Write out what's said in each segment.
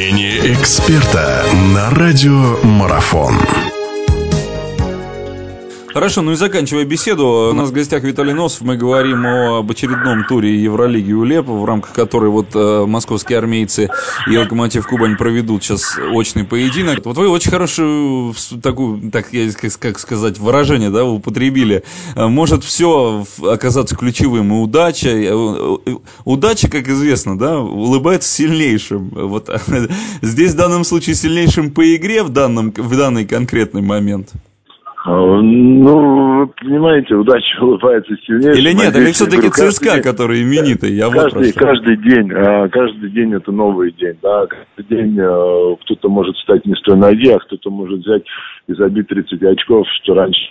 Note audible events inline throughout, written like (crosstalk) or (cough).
Мнение эксперта на радио Марафон. Хорошо, ну и заканчивая беседу, у нас в гостях Виталий Носов, мы говорим об очередном туре Евролиги УЛЕП, в рамках которой вот э, московские армейцы и Локомотив Кубань проведут сейчас очный поединок. Вот вы очень хорошую такую, так как сказать, выражение, да, употребили. Э, может все оказаться ключевым и удача. Э, удача, как известно, да, улыбается сильнейшим. Вот (laughs) здесь в данном случае сильнейшим по игре в данном, в данный конкретный момент. А, ну, вы понимаете, удача улыбается сильнее. Или нет, или все-таки ЦСКА, день, который именитый, я каждый, каждый день, а, каждый день это новый день, да, каждый день а, кто-то может встать не с той ноги, а кто-то может взять и забить 30 очков, что раньше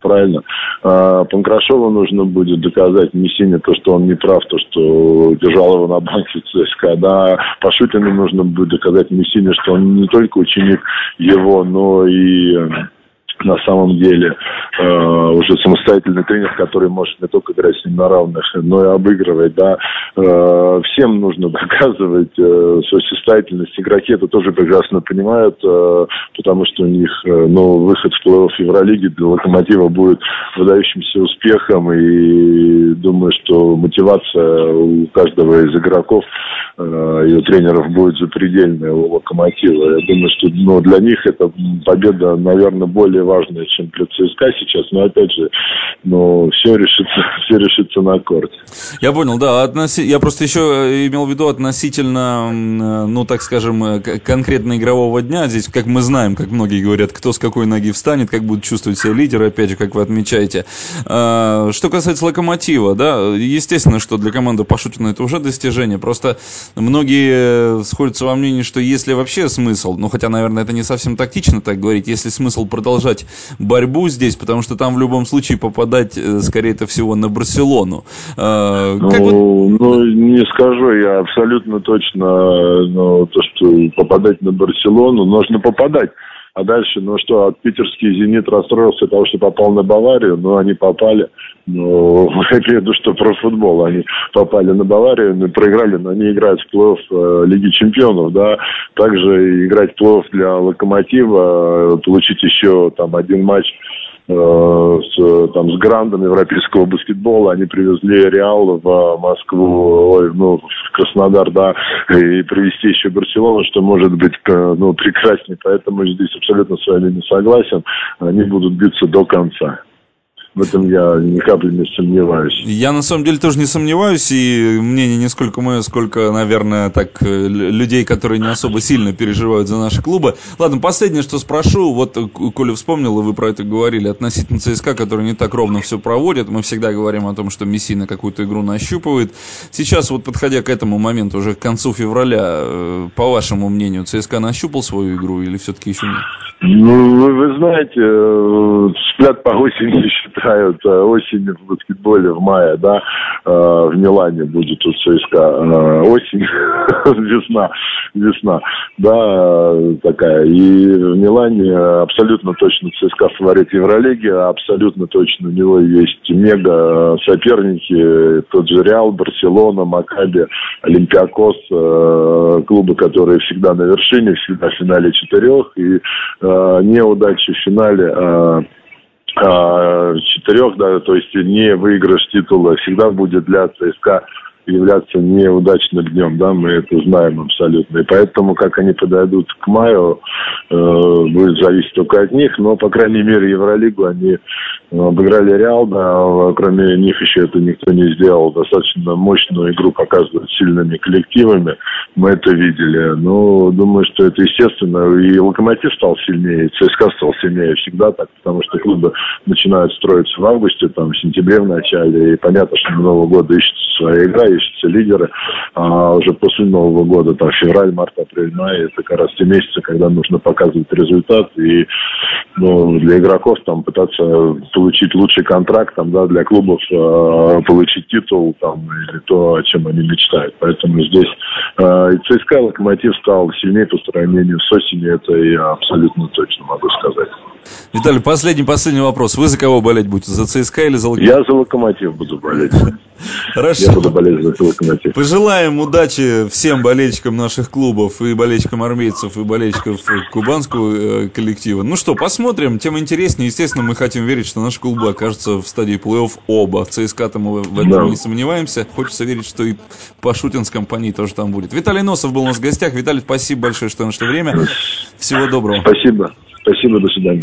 правильно. А, Панкрашову нужно будет доказать Мессине то, что он не прав, то, что держал его на банке ЦСКА. Да, Пашутину нужно будет доказать Мессине, что он не только ученик его, но и на самом деле э, уже самостоятельный тренер, который может не только играть с ним на равных, но и обыгрывать, да. Э, всем нужно (laughs) доказывать э, свою состоятельность. Игроки это тоже прекрасно понимают, э, потому что у них, э, ну, выход в плей-офф Евролиги для Локомотива будет выдающимся успехом, и думаю, что мотивация у каждого из игроков э, у тренеров будет запредельная у Локомотива. Я думаю, что ну, для них эта победа, наверное, более важное, чем для ЦСКА сейчас, но опять же, ну, все решится, (laughs) все решится на корте. Я понял, да, относи... я просто еще э, имел в виду относительно, э, ну, так скажем, конкретно игрового дня, здесь, как мы знаем, как многие говорят, кто с какой ноги встанет, как будут чувствовать себя лидеры, опять же, как вы отмечаете. А, что касается Локомотива, да, естественно, что для команды Пашутина это уже достижение, просто многие сходятся во мнении, что если вообще смысл, ну, хотя, наверное, это не совсем тактично так говорить, если смысл продолжать борьбу здесь, потому что там в любом случае попадать, э, скорее всего, на Барселону. А, ну, вот... ну, не скажу, я абсолютно точно, ну, то, что попадать на Барселону, нужно попадать. А дальше, ну что, от питерский «Зенит» расстроился того, что попал на Баварию, но они попали. Ну, (laughs) я имею в виду, что про футбол. Они попали на Баварию, ну, проиграли, но они играют в плей-офф э, Лиги Чемпионов, да. Также играть в плей-офф для Локомотива, э, получить еще там один матч с, там, с грандом европейского баскетбола. Они привезли Реал в Москву, ой, ну, в Краснодар, да, и привезти еще Барселону, что может быть э, ну, прекраснее. Поэтому здесь абсолютно с вами не согласен. Они будут биться до конца. В этом я ни капли не сомневаюсь. Я на самом деле тоже не сомневаюсь, и мнение не сколько мое, сколько, наверное, так, э, людей, которые не особо сильно переживают за наши клубы. Ладно, последнее, что спрошу, вот э, Коля вспомнил, и вы про это говорили, относительно ЦСКА, который не так ровно все проводит, мы всегда говорим о том, что Мессина какую-то игру нащупывает. Сейчас, вот подходя к этому моменту, уже к концу февраля, э, по вашему мнению, ЦСКА нащупал свою игру или все-таки еще нет? Ну, вы, вы знаете, взгляд по осени считают (laughs) э, осенью в баскетболе в мае, да, э, в Милане будет у ЦСКА э, осень, (laughs) весна, весна, да, такая. И в Милане абсолютно точно ЦСКА фаворит Евролиги, абсолютно точно у него есть мега соперники, тот же Реал, Барселона, Макаби, Олимпиакос, клубы, которые всегда на вершине, всегда в финале четырех, и неудачи в финале четырех, да, то есть не выигрыш титула всегда будет для ЦСКА являться неудачным днем, да, мы это знаем абсолютно. И поэтому, как они подойдут к маю, э, будет зависеть только от них, но, по крайней мере, Евролигу они э, обыграли Реал, да, а кроме них еще это никто не сделал. Достаточно мощную игру показывают сильными коллективами, мы это видели. Но думаю, что это естественно. И Локомотив стал сильнее, ЦСКА стал сильнее всегда так, потому что клубы начинают строиться в августе, там, в сентябре в начале, и понятно, что на Нового года ищется своя игра, ищутся лидеры, а уже после Нового года, там, февраль, март, апрель, май, это как раз те месяцы, когда нужно показывать результат, и ну, для игроков там пытаться получить лучший контракт, там, да, для клубов э, получить титул, там, или то, о чем они мечтают. Поэтому здесь э, и ЦСКА, Локомотив стал сильнее по сравнению с осенью, это я абсолютно точно могу сказать. Виталий, последний, последний вопрос. Вы за кого болеть будете? За ЦСКА или за Локомотив? Я за Локомотив буду болеть. (laughs) Хорошо. Я буду болеть за Локомотив. Пожелаем удачи всем болельщикам наших клубов, и болельщикам армейцев, и болельщиков кубанского э, коллектива. Ну что, посмотрим. Тем интереснее. Естественно, мы хотим верить, что наши клубы окажутся в стадии плей-офф оба. В ЦСКА-то мы в этом да. не сомневаемся. Хочется верить, что и Пашутин с компанией тоже там будет. Виталий Носов был у нас в гостях. Виталий, спасибо большое, что нашло время. Всего доброго. Спасибо. Спасибо, до свидания.